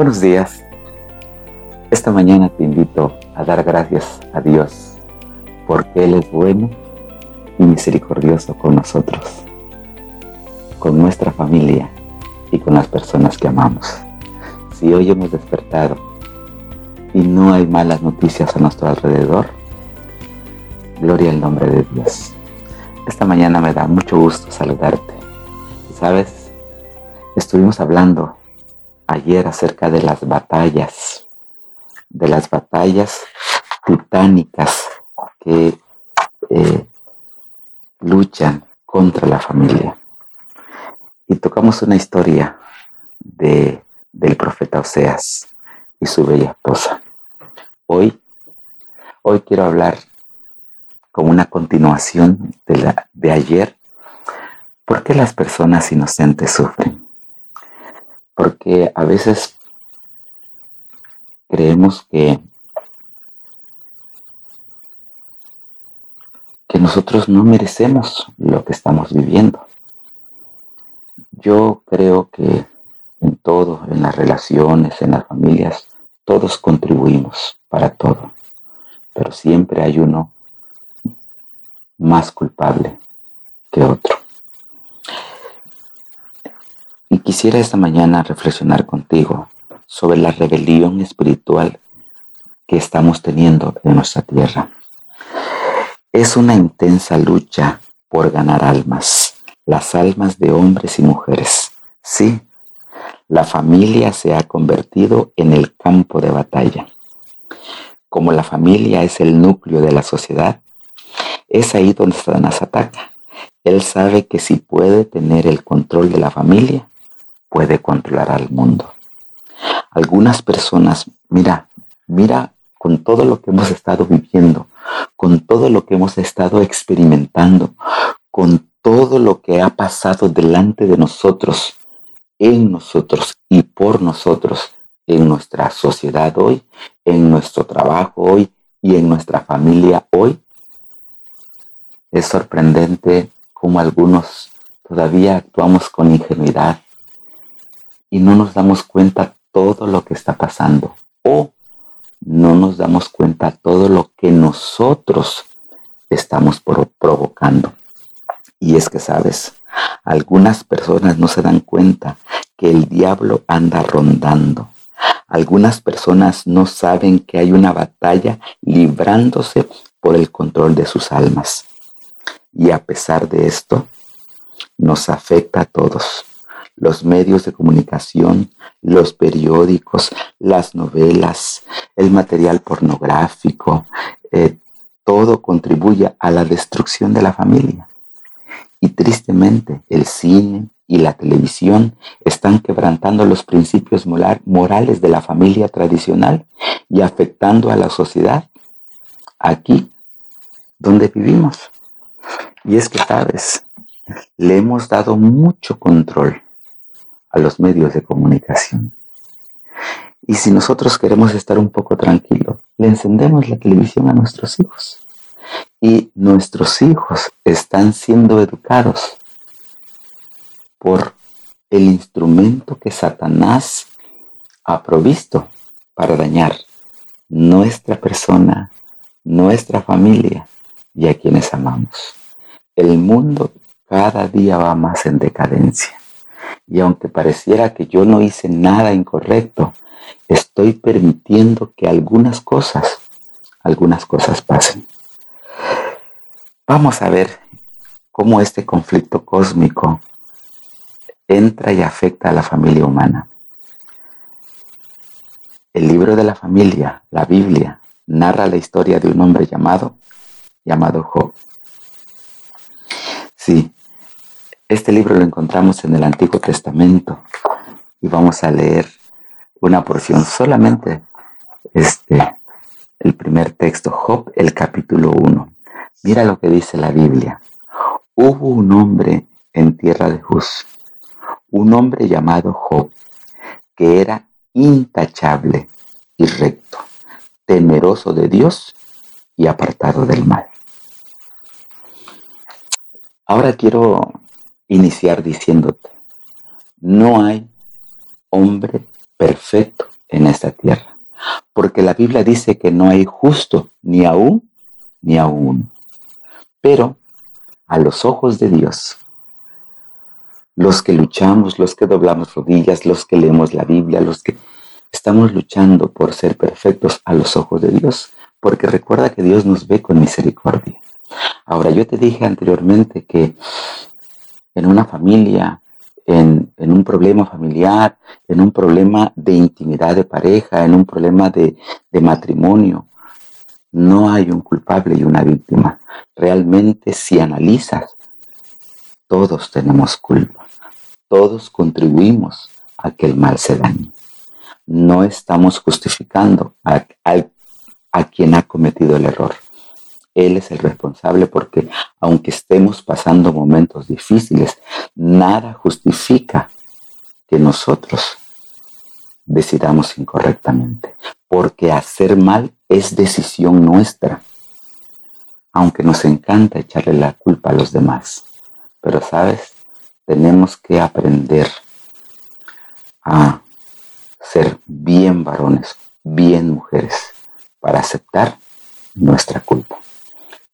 Buenos días. Esta mañana te invito a dar gracias a Dios porque Él es bueno y misericordioso con nosotros, con nuestra familia y con las personas que amamos. Si hoy hemos despertado y no hay malas noticias a nuestro alrededor, gloria al nombre de Dios. Esta mañana me da mucho gusto saludarte. sabes, estuvimos hablando ayer acerca de las batallas, de las batallas titánicas que eh, luchan contra la familia. Y tocamos una historia de, del profeta Oseas y su bella esposa. Hoy, hoy quiero hablar como una continuación de, la, de ayer, ¿por qué las personas inocentes sufren? Porque a veces creemos que, que nosotros no merecemos lo que estamos viviendo. Yo creo que en todo, en las relaciones, en las familias, todos contribuimos para todo, pero siempre hay uno más culpable que otro. Quisiera esta mañana reflexionar contigo sobre la rebelión espiritual que estamos teniendo en nuestra tierra. Es una intensa lucha por ganar almas, las almas de hombres y mujeres. Sí, la familia se ha convertido en el campo de batalla. Como la familia es el núcleo de la sociedad, es ahí donde Satanás ataca. Él sabe que si puede tener el control de la familia, puede controlar al mundo. Algunas personas, mira, mira con todo lo que hemos estado viviendo, con todo lo que hemos estado experimentando, con todo lo que ha pasado delante de nosotros, en nosotros y por nosotros, en nuestra sociedad hoy, en nuestro trabajo hoy y en nuestra familia hoy, es sorprendente cómo algunos todavía actuamos con ingenuidad y no nos damos cuenta todo lo que está pasando o no nos damos cuenta todo lo que nosotros estamos provocando. Y es que, sabes, algunas personas no se dan cuenta que el diablo anda rondando. Algunas personas no saben que hay una batalla librándose por el control de sus almas. Y a pesar de esto, nos afecta a todos. Los medios de comunicación, los periódicos, las novelas, el material pornográfico, eh, todo contribuye a la destrucción de la familia. Y tristemente, el cine y la televisión están quebrantando los principios morales de la familia tradicional y afectando a la sociedad aquí donde vivimos. Y es que, sabes, le hemos dado mucho control a los medios de comunicación. Y si nosotros queremos estar un poco tranquilos, le encendemos la televisión a nuestros hijos. Y nuestros hijos están siendo educados por el instrumento que Satanás ha provisto para dañar nuestra persona, nuestra familia y a quienes amamos el mundo cada día va más en decadencia. Y aunque pareciera que yo no hice nada incorrecto, estoy permitiendo que algunas cosas, algunas cosas pasen. Vamos a ver cómo este conflicto cósmico entra y afecta a la familia humana. El libro de la familia, la Biblia, narra la historia de un hombre llamado, llamado Job. Sí, este libro lo encontramos en el Antiguo Testamento y vamos a leer una porción solamente, este, el primer texto, Job, el capítulo 1. Mira lo que dice la Biblia. Hubo un hombre en tierra de Juz, un hombre llamado Job, que era intachable y recto, temeroso de Dios y apartado del mal. Ahora quiero iniciar diciéndote, no hay hombre perfecto en esta tierra. Porque la Biblia dice que no hay justo ni aún ni aún. Pero a los ojos de Dios, los que luchamos, los que doblamos rodillas, los que leemos la Biblia, los que estamos luchando por ser perfectos a los ojos de Dios, porque recuerda que Dios nos ve con misericordia. Ahora, yo te dije anteriormente que en una familia, en, un problema familiar, en un problema de intimidad de pareja, en un problema de, matrimonio, no hay un culpable y una víctima. Realmente si analizas, todos tenemos culpa. Todos contribuimos a que el mal se dañe. No estamos justificando a quien ha cometido el error. Él es el responsable porque aunque estemos pasando momentos difíciles, nada justifica que nosotros decidamos incorrectamente, porque hacer mal es decisión nuestra, aunque nos encanta echarle la culpa a los demás. Pero sabes, tenemos que aprender a ser bien varones, bien mujeres, para aceptar nuestra culpa.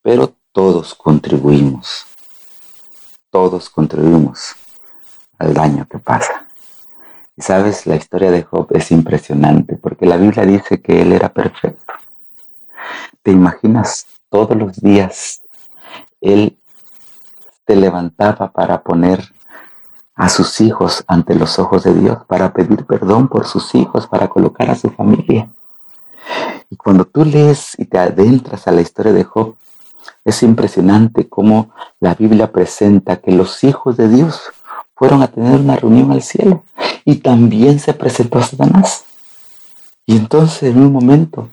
Pero todos contribuimos, todos contribuimos al daño que pasa. Y sabes, la historia de Job es impresionante porque la Biblia dice que él era perfecto. ¿Te imaginas todos los días él te levantaba para poner a sus hijos ante los ojos de Dios, para pedir perdón por sus hijos, para colocar a su familia? Y cuando tú lees y te adentras a la historia de Job, es impresionante cómo la Biblia presenta que los hijos de Dios fueron a tener una reunión al cielo y también se presentó a Satanás. Y entonces en un momento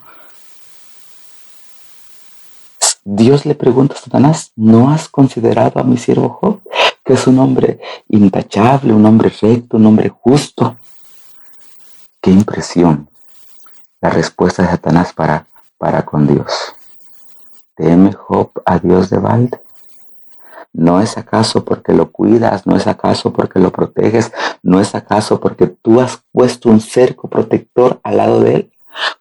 Dios le pregunta a Satanás, ¿no has considerado a mi siervo Job, que es un hombre intachable, un hombre recto, un hombre justo? Qué impresión la respuesta de Satanás para, para con Dios. ¿Teme Job a Dios de balde? ¿No es acaso porque lo cuidas? ¿No es acaso porque lo proteges? ¿No es acaso porque tú has puesto un cerco protector al lado de él?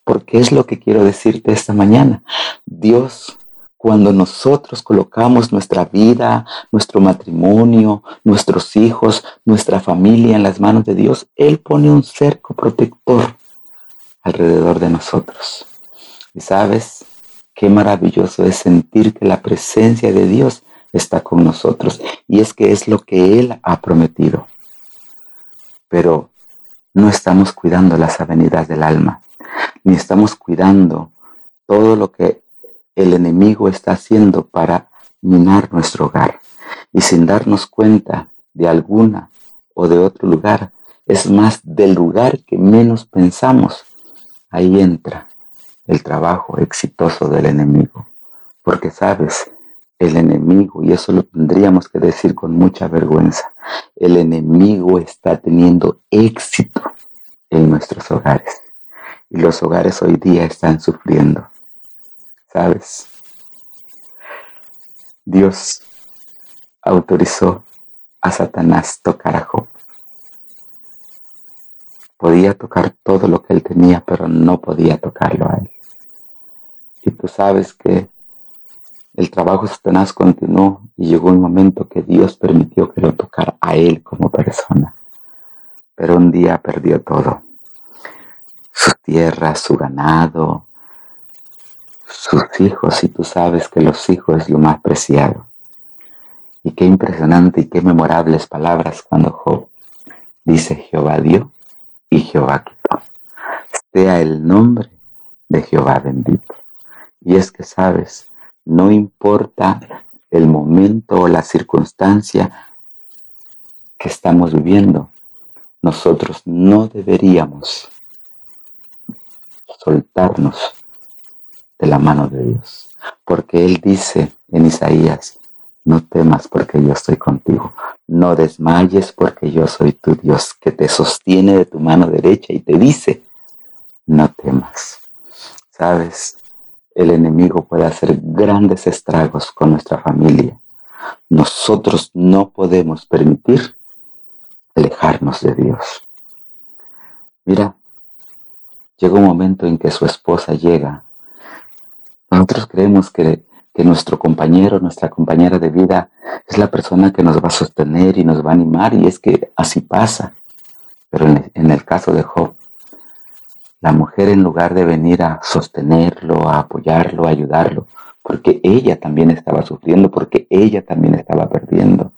Porque es lo que quiero decirte esta mañana. Dios, cuando nosotros colocamos nuestra vida, nuestro matrimonio, nuestros hijos, nuestra familia en las manos de Dios, Él pone un cerco protector alrededor de nosotros. Y sabes, qué maravilloso es sentir que la presencia de Dios está con nosotros. Y es que es lo que Él ha prometido. Pero no estamos cuidando las avenidas del alma, ni estamos cuidando todo lo que el enemigo está haciendo para minar nuestro hogar. Y sin darnos cuenta de alguna o de otro lugar, es más del lugar que menos pensamos, ahí entra el trabajo exitoso del enemigo. Porque sabes, el enemigo, y eso lo tendríamos que decir con mucha vergüenza, el enemigo está teniendo éxito en nuestros hogares. Y los hogares hoy día están sufriendo. ¿Sabes? Dios autorizó a Satanás tocar a Job. Podía tocar todo lo que él tenía, pero no podía tocarlo a él. Y tú sabes que el trabajo de Satanás continuó y llegó un momento que Dios permitió que lo tocara a él como persona. Pero un día perdió todo. Su tierra, su ganado, sus hijos, y tú sabes que los hijos es lo más preciado. Y qué impresionante y qué memorables palabras cuando Job dice Jehová dio y Jehová quitó. Sea el nombre de Jehová bendito. Y es que sabes, no importa el momento o la circunstancia que estamos viviendo, nosotros no deberíamos soltarnos de la mano de Dios. Porque Él dice en Isaías, no temas porque yo estoy contigo. No desmayes porque yo soy tu Dios que te sostiene de tu mano derecha y te dice, no temas. Sabes, el enemigo puede hacer grandes estragos con nuestra familia. Nosotros no podemos permitir alejarnos de Dios. Mira, llega un momento en que su esposa llega. Nosotros creemos que, que nuestro compañero, nuestra compañera de vida es la persona que nos va a sostener y nos va a animar y es que así pasa. Pero en, el caso de Job, la mujer en lugar de venir a sostenerlo, a apoyarlo, a ayudarlo, porque ella también estaba sufriendo, porque ella también estaba perdiendo.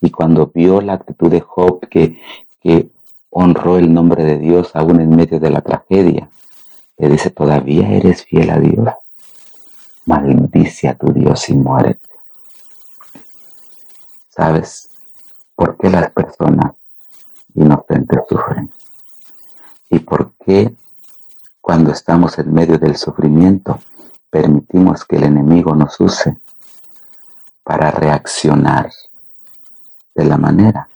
Y cuando vio la actitud de Job que, que honró el nombre de Dios aún en medio de la tragedia, le dice, todavía eres fiel a Dios. Maldice a tu Dios y muérete. ¿Sabes por qué las personas inocentes sufren? ¿Y por qué cuando estamos en medio del sufrimiento permitimos que el enemigo nos use para reaccionar de la manera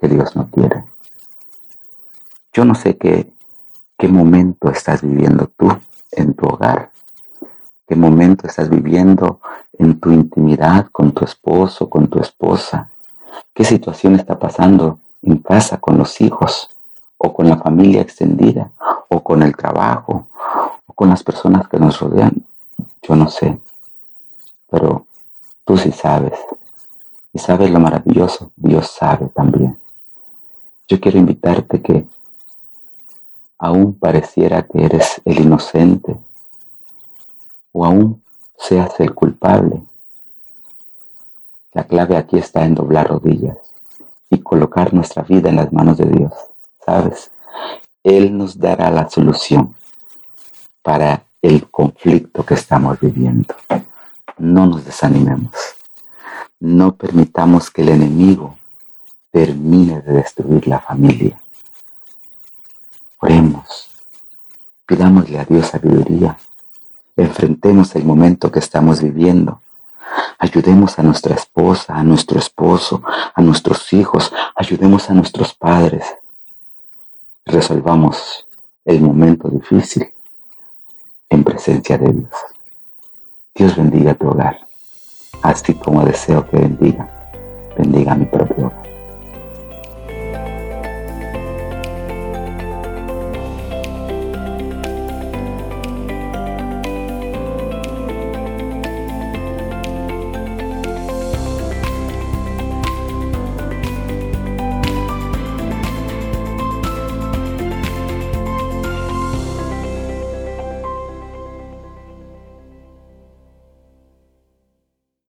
que Dios no quiere? Yo no sé qué, qué momento estás viviendo tú en tu hogar, qué momento estás viviendo en tu intimidad con tu esposo, con tu esposa, qué situación está pasando en casa con los hijos o con la familia extendida o con el trabajo o con las personas que nos rodean. Yo no sé, pero tú sí sabes. Y sabes lo maravilloso, Dios sabe también. Yo quiero invitarte que aún pareciera que eres el inocente o aún seas el culpable. La clave aquí está en doblar rodillas y colocar nuestra vida en las manos de Dios. ¿Sabes? Él nos dará la solución para el conflicto que estamos viviendo. No nos desanimemos. No permitamos que el enemigo termine de destruir la familia. Oremos. Pidámosle a Dios sabiduría. Enfrentemos el momento que estamos viviendo. Ayudemos a nuestra esposa, a nuestro esposo, a nuestros hijos. Ayudemos a nuestros padres. Resolvamos el momento difícil en presencia de Dios. Dios bendiga tu hogar, así como deseo que bendiga, bendiga mi propio hogar.